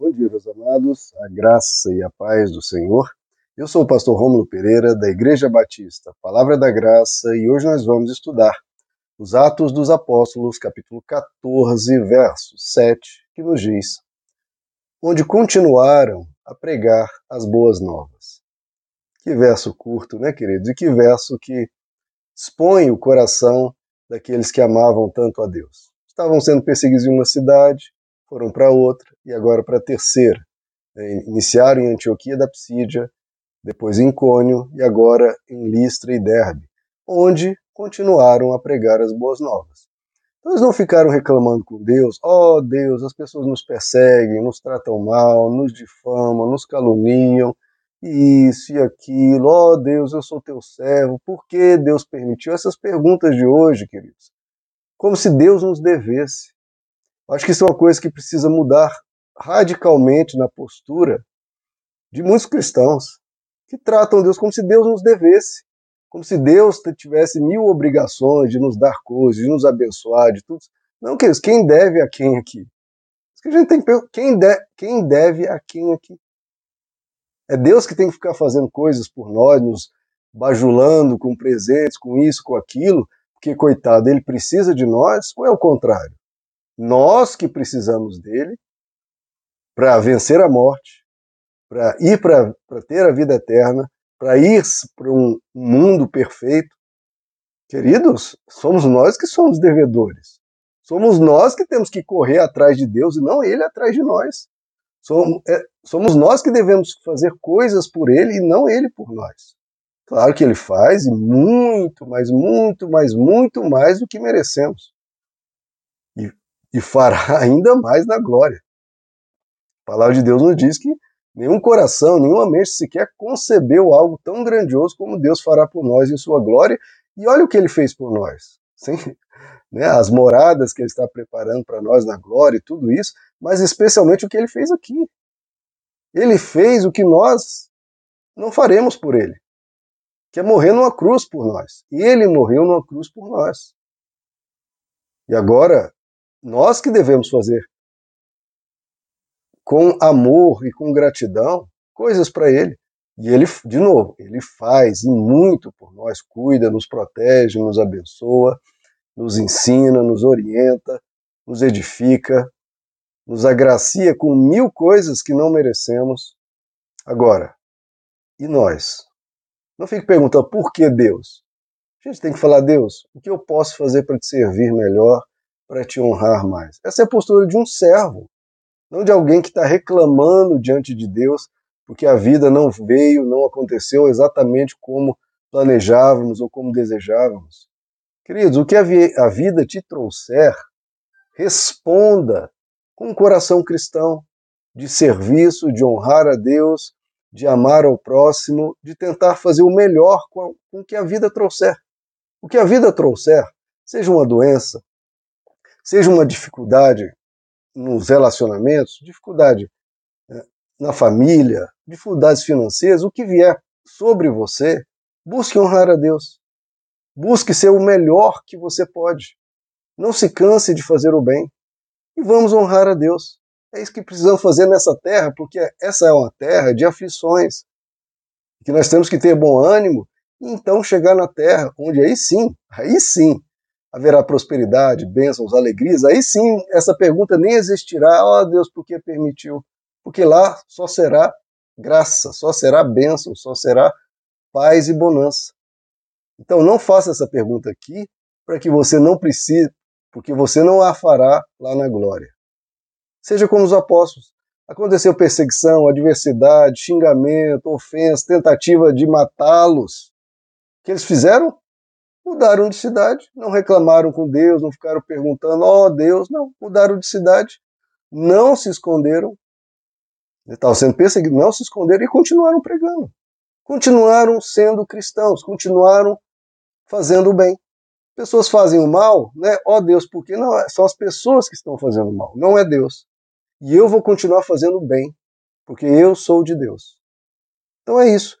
Bom dia, meus amados, a graça e a paz do Senhor. Eu sou o pastor Rômulo Pereira, da Igreja Batista, Palavra da Graça, e hoje nós vamos estudar os Atos dos Apóstolos, capítulo 14, verso 7, que nos diz: Onde continuaram a pregar as boas novas. Que verso curto, né, queridos? E que verso que expõe o coração daqueles que amavam tanto a Deus. Estavam sendo perseguidos em uma cidade, foram para outra e agora para a terceira. É, iniciaram em Antioquia da Psídia, depois em Cônio e agora em Listra e Derbe, onde continuaram a pregar as boas novas. Então eles não ficaram reclamando com Deus, ó oh, Deus, as pessoas nos perseguem, nos tratam mal, nos difamam, nos caluniam, isso e aquilo, ó oh, Deus, eu sou teu servo, por que Deus permitiu? Essas perguntas de hoje, queridos, como se Deus nos devesse. Acho que isso é uma coisa que precisa mudar radicalmente na postura de muitos cristãos que tratam Deus como se Deus nos devesse, como se Deus tivesse mil obrigações de nos dar coisas, de nos abençoar, de tudo. Não, queridos, quem deve a quem aqui? Isso que a gente tem que quem, de, quem deve a quem aqui? É Deus que tem que ficar fazendo coisas por nós, nos bajulando com presentes, com isso, com aquilo, porque, coitado, ele precisa de nós, ou é o contrário? Nós que precisamos dele para vencer a morte, para ir para ter a vida eterna, para ir para um mundo perfeito. Queridos, somos nós que somos devedores. Somos nós que temos que correr atrás de Deus e não Ele atrás de nós. Somos, é, somos nós que devemos fazer coisas por Ele e não Ele por nós. Claro que Ele faz e muito, mas muito, mas muito mais do que merecemos e fará ainda mais na glória. A palavra de Deus nos diz que nenhum coração, nenhuma mente sequer concebeu algo tão grandioso como Deus fará por nós em sua glória. E olha o que ele fez por nós. Sim, né, as moradas que ele está preparando para nós na glória e tudo isso, mas especialmente o que ele fez aqui. Ele fez o que nós não faremos por ele, que é morrer numa cruz por nós. E ele morreu numa cruz por nós. E agora, nós que devemos fazer com amor e com gratidão coisas para Ele. E Ele, de novo, Ele faz e muito por nós, cuida, nos protege, nos abençoa, nos ensina, nos orienta, nos edifica, nos agracia com mil coisas que não merecemos. Agora, e nós? Não fique perguntando por que Deus. A gente tem que falar, Deus, o que eu posso fazer para te servir melhor? Para te honrar mais. Essa é a postura de um servo, não de alguém que está reclamando diante de Deus porque a vida não veio, não aconteceu exatamente como planejávamos ou como desejávamos. Queridos, o que a vida te trouxer, responda com um coração cristão, de serviço, de honrar a Deus, de amar ao próximo, de tentar fazer o melhor com o que a vida trouxer. O que a vida trouxer, seja uma doença, seja uma dificuldade nos relacionamentos, dificuldade né, na família, dificuldades financeiras, o que vier sobre você, busque honrar a Deus. Busque ser o melhor que você pode. Não se canse de fazer o bem. E vamos honrar a Deus. É isso que precisamos fazer nessa terra, porque essa é uma terra de aflições. Que nós temos que ter bom ânimo e então chegar na terra onde aí sim, aí sim, haverá prosperidade, bênçãos, alegrias, aí sim essa pergunta nem existirá, ó oh, Deus, por que permitiu? Porque lá só será graça, só será bênção, só será paz e bonança. Então não faça essa pergunta aqui para que você não precise, porque você não a fará lá na glória. Seja como os apóstolos. Aconteceu perseguição, adversidade, xingamento, ofensa, tentativa de matá-los. O que eles fizeram? Mudaram de cidade, não reclamaram com Deus, não ficaram perguntando, ó oh, Deus, não, mudaram de cidade, não se esconderam, estavam sendo perseguidos, não se esconderam e continuaram pregando. Continuaram sendo cristãos, continuaram fazendo o bem. Pessoas fazem o mal, né? Ó oh, Deus, porque não são as pessoas que estão fazendo o mal, não é Deus. E eu vou continuar fazendo o bem, porque eu sou de Deus. Então é isso.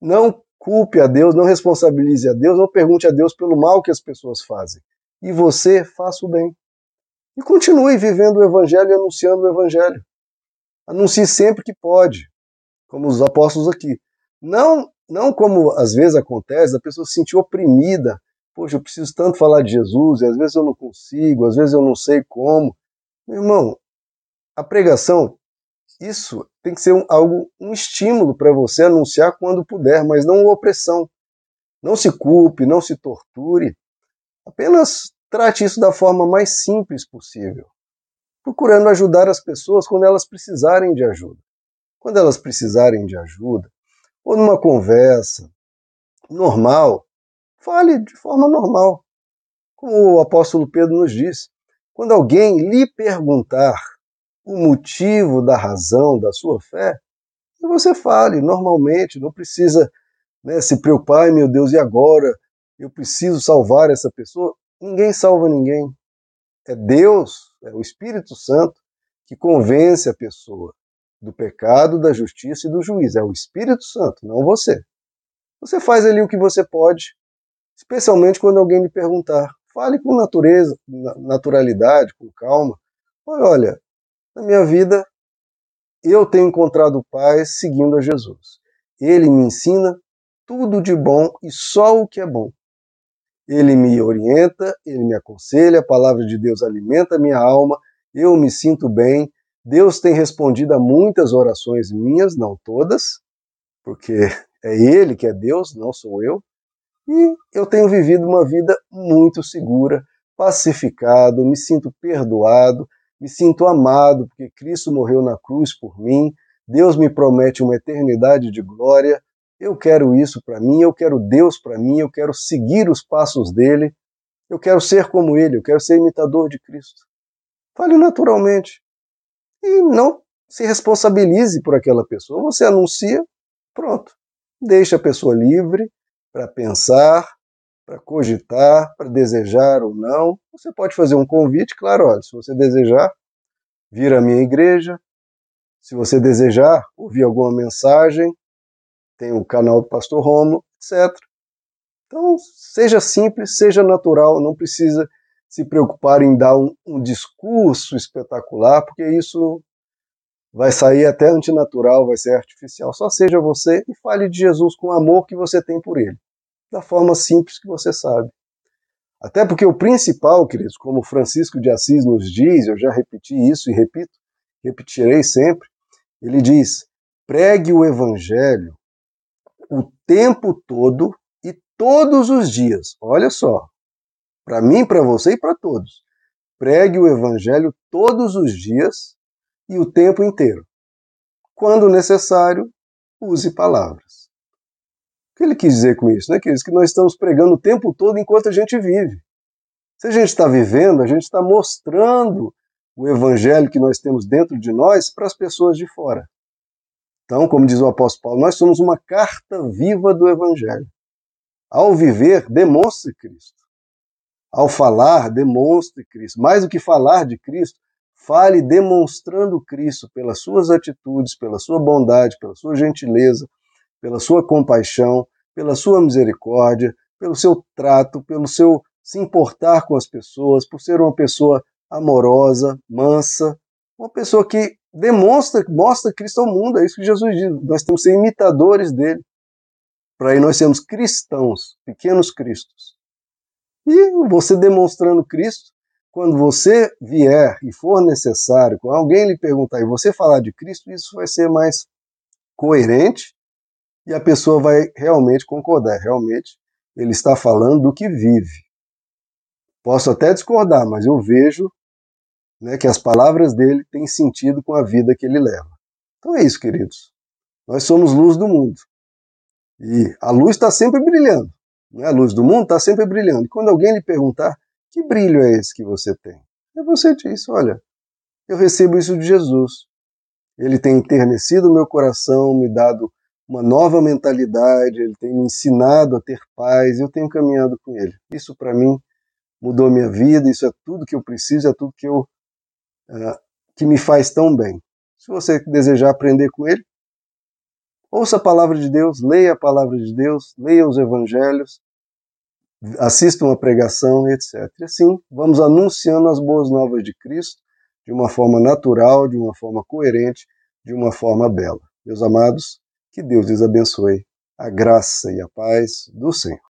Não culpe a Deus, não responsabilize a Deus, não pergunte a Deus pelo mal que as pessoas fazem. E você faça o bem. E continue vivendo o Evangelho e anunciando o Evangelho. Anuncie sempre que pode, como os apóstolos aqui. Não, não como às vezes acontece, a pessoa se sentir oprimida. Poxa, eu preciso tanto falar de Jesus, e às vezes eu não consigo, às vezes eu não sei como. Meu irmão, a pregação, isso tem que ser um, algo, um estímulo para você anunciar quando puder, mas não uma opressão. Não se culpe, não se torture. Apenas trate isso da forma mais simples possível, procurando ajudar as pessoas quando elas precisarem de ajuda. Quando elas precisarem de ajuda, ou numa conversa normal, fale de forma normal. Como o apóstolo Pedro nos diz, quando alguém lhe perguntar o motivo da razão da sua fé, você fale normalmente, não precisa né, se preocupar, meu Deus, e agora? Eu preciso salvar essa pessoa. Ninguém salva ninguém. É Deus, é o Espírito Santo que convence a pessoa do pecado, da justiça e do juízo. É o Espírito Santo, não você. Você faz ali o que você pode, especialmente quando alguém lhe perguntar. Fale com natureza, naturalidade, com calma. Olha, na minha vida eu tenho encontrado paz seguindo a Jesus. Ele me ensina tudo de bom e só o que é bom. Ele me orienta, ele me aconselha, a palavra de Deus alimenta minha alma, eu me sinto bem. Deus tem respondido a muitas orações minhas, não todas, porque é Ele que é Deus, não sou eu. E eu tenho vivido uma vida muito segura, pacificado, me sinto perdoado, me sinto amado, porque Cristo morreu na cruz por mim. Deus me promete uma eternidade de glória. Eu quero isso para mim, eu quero Deus para mim, eu quero seguir os passos dele, eu quero ser como ele, eu quero ser imitador de Cristo. Fale naturalmente. E não se responsabilize por aquela pessoa. Você anuncia, pronto. Deixa a pessoa livre para pensar, para cogitar, para desejar ou não. Você pode fazer um convite, claro, olha, se você desejar, vir à minha igreja. Se você desejar ouvir alguma mensagem, tem o canal do Pastor Romulo, etc. Então, seja simples, seja natural, não precisa se preocupar em dar um, um discurso espetacular, porque isso vai sair até antinatural, vai ser artificial. Só seja você e fale de Jesus com o amor que você tem por ele, da forma simples que você sabe. Até porque o principal, queridos, como Francisco de Assis nos diz, eu já repeti isso e repito, repetirei sempre, ele diz: pregue o evangelho o tempo todo e todos os dias. Olha só, para mim, para você e para todos. Pregue o evangelho todos os dias e o tempo inteiro. Quando necessário, use palavras. Que ele quis dizer com isso? Né? Que que nós estamos pregando o tempo todo enquanto a gente vive. Se a gente está vivendo, a gente está mostrando o evangelho que nós temos dentro de nós para as pessoas de fora. Então, como diz o apóstolo Paulo, nós somos uma carta viva do Evangelho. Ao viver, demonstre Cristo. Ao falar, demonstre Cristo. Mais do que falar de Cristo, fale demonstrando Cristo pelas suas atitudes, pela sua bondade, pela sua gentileza, pela sua compaixão, pela sua misericórdia, pelo seu trato, pelo seu se importar com as pessoas, por ser uma pessoa amorosa, mansa, uma pessoa que demonstra, mostra Cristo ao mundo. É isso que Jesus diz. Nós temos que ser imitadores dele. Para aí nós sermos cristãos, pequenos cristos. E você demonstrando Cristo, quando você vier e for necessário, quando alguém lhe perguntar e você falar de Cristo, isso vai ser mais coerente e a pessoa vai realmente concordar. Realmente, ele está falando do que vive. Posso até discordar, mas eu vejo né, que as palavras dele têm sentido com a vida que ele leva. Então é isso, queridos. Nós somos luz do mundo. E a luz está sempre brilhando. Né? A luz do mundo está sempre brilhando. E quando alguém lhe perguntar, que brilho é esse que você tem? E você diz, olha, eu recebo isso de Jesus. Ele tem enternecido o meu coração, me dado uma nova mentalidade, ele tem me ensinado a ter paz, eu tenho caminhado com ele. Isso para mim mudou minha vida, isso é tudo que eu preciso, é tudo que eu uh, que me faz tão bem. Se você desejar aprender com ele, ouça a palavra de Deus, leia a palavra de Deus, leia os evangelhos, assista uma pregação, etc. E assim, vamos anunciando as boas novas de Cristo de uma forma natural, de uma forma coerente, de uma forma bela. Meus amados, que Deus lhes abençoe. A graça e a paz do Senhor.